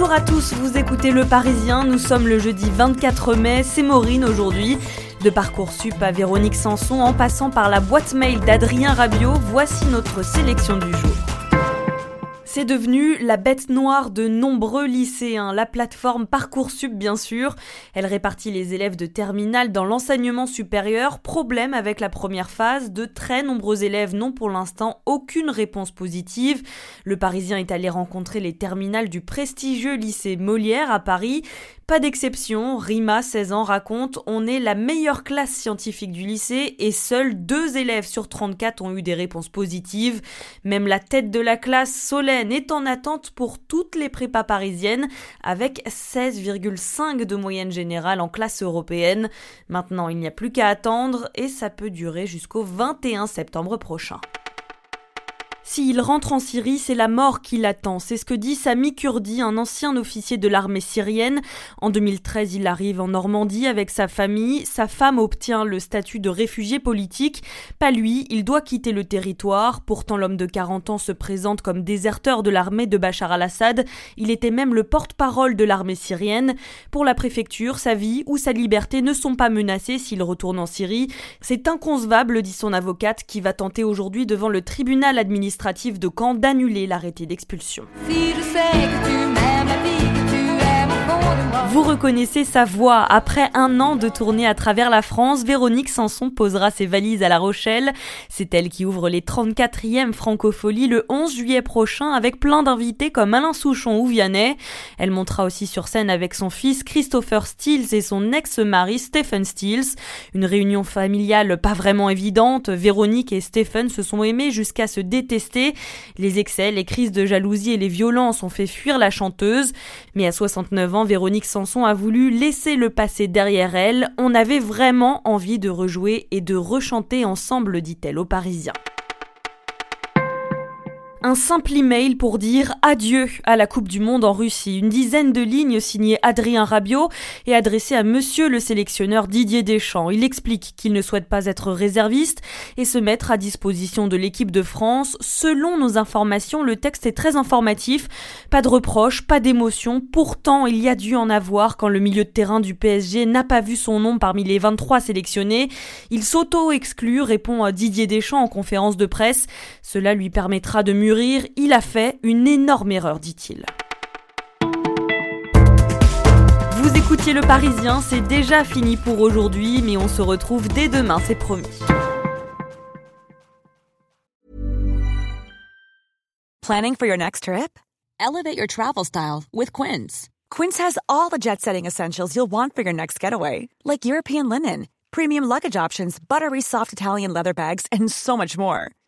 Bonjour à tous, vous écoutez Le Parisien, nous sommes le jeudi 24 mai, c'est Maureen aujourd'hui. De Parcoursup à Véronique Sanson en passant par la boîte mail d'Adrien Rabiot, voici notre sélection du jour. C'est devenu la bête noire de nombreux lycéens, la plateforme Parcoursup bien sûr. Elle répartit les élèves de terminale dans l'enseignement supérieur. Problème avec la première phase, de très nombreux élèves n'ont pour l'instant aucune réponse positive. Le Parisien est allé rencontrer les terminales du prestigieux lycée Molière à Paris. Pas d'exception, Rima, 16 ans, raconte On est la meilleure classe scientifique du lycée et seuls deux élèves sur 34 ont eu des réponses positives. Même la tête de la classe, Solène, est en attente pour toutes les prépas parisiennes avec 16,5 de moyenne générale en classe européenne. Maintenant, il n'y a plus qu'à attendre et ça peut durer jusqu'au 21 septembre prochain. S'il rentre en Syrie, c'est la mort qui l'attend. C'est ce que dit Sami Kurdi, un ancien officier de l'armée syrienne. En 2013, il arrive en Normandie avec sa famille. Sa femme obtient le statut de réfugié politique. Pas lui, il doit quitter le territoire. Pourtant, l'homme de 40 ans se présente comme déserteur de l'armée de Bachar al-Assad. Il était même le porte-parole de l'armée syrienne. Pour la préfecture, sa vie ou sa liberté ne sont pas menacées s'il retourne en Syrie. C'est inconcevable, dit son avocate, qui va tenter aujourd'hui devant le tribunal administratif de Caen d'annuler l'arrêté d'expulsion. Vous reconnaissez sa voix. Après un an de tournée à travers la France, Véronique Sanson posera ses valises à La Rochelle. C'est elle qui ouvre les 34e Francopholies le 11 juillet prochain avec plein d'invités comme Alain Souchon ou Vianney. Elle montera aussi sur scène avec son fils Christopher Stills et son ex-mari Stephen Stills. Une réunion familiale pas vraiment évidente. Véronique et Stephen se sont aimés jusqu'à se détester. Les excès, les crises de jalousie et les violences ont fait fuir la chanteuse. Mais à 69 ans, Véronique Sanson a voulu laisser le passé derrière elle. On avait vraiment envie de rejouer et de rechanter ensemble, dit-elle aux Parisiens. Un simple email pour dire adieu à la Coupe du Monde en Russie. Une dizaine de lignes signées Adrien Rabiot et adressées à monsieur le sélectionneur Didier Deschamps. Il explique qu'il ne souhaite pas être réserviste et se mettre à disposition de l'équipe de France. Selon nos informations, le texte est très informatif. Pas de reproches, pas d'émotion. Pourtant, il y a dû en avoir quand le milieu de terrain du PSG n'a pas vu son nom parmi les 23 sélectionnés. Il s'auto-exclut, répond Didier Deschamps en conférence de presse. Cela lui permettra de mieux il a fait une énorme erreur, dit-il. Vous écoutiez Le Parisien, c'est déjà fini pour aujourd'hui, mais on se retrouve dès demain, c'est promis. Planning for your next trip? Elevate your travel style with Quince. Quince has all the jet setting essentials you'll want for your next getaway, like European linen, premium luggage options, buttery soft Italian leather bags, and so much more.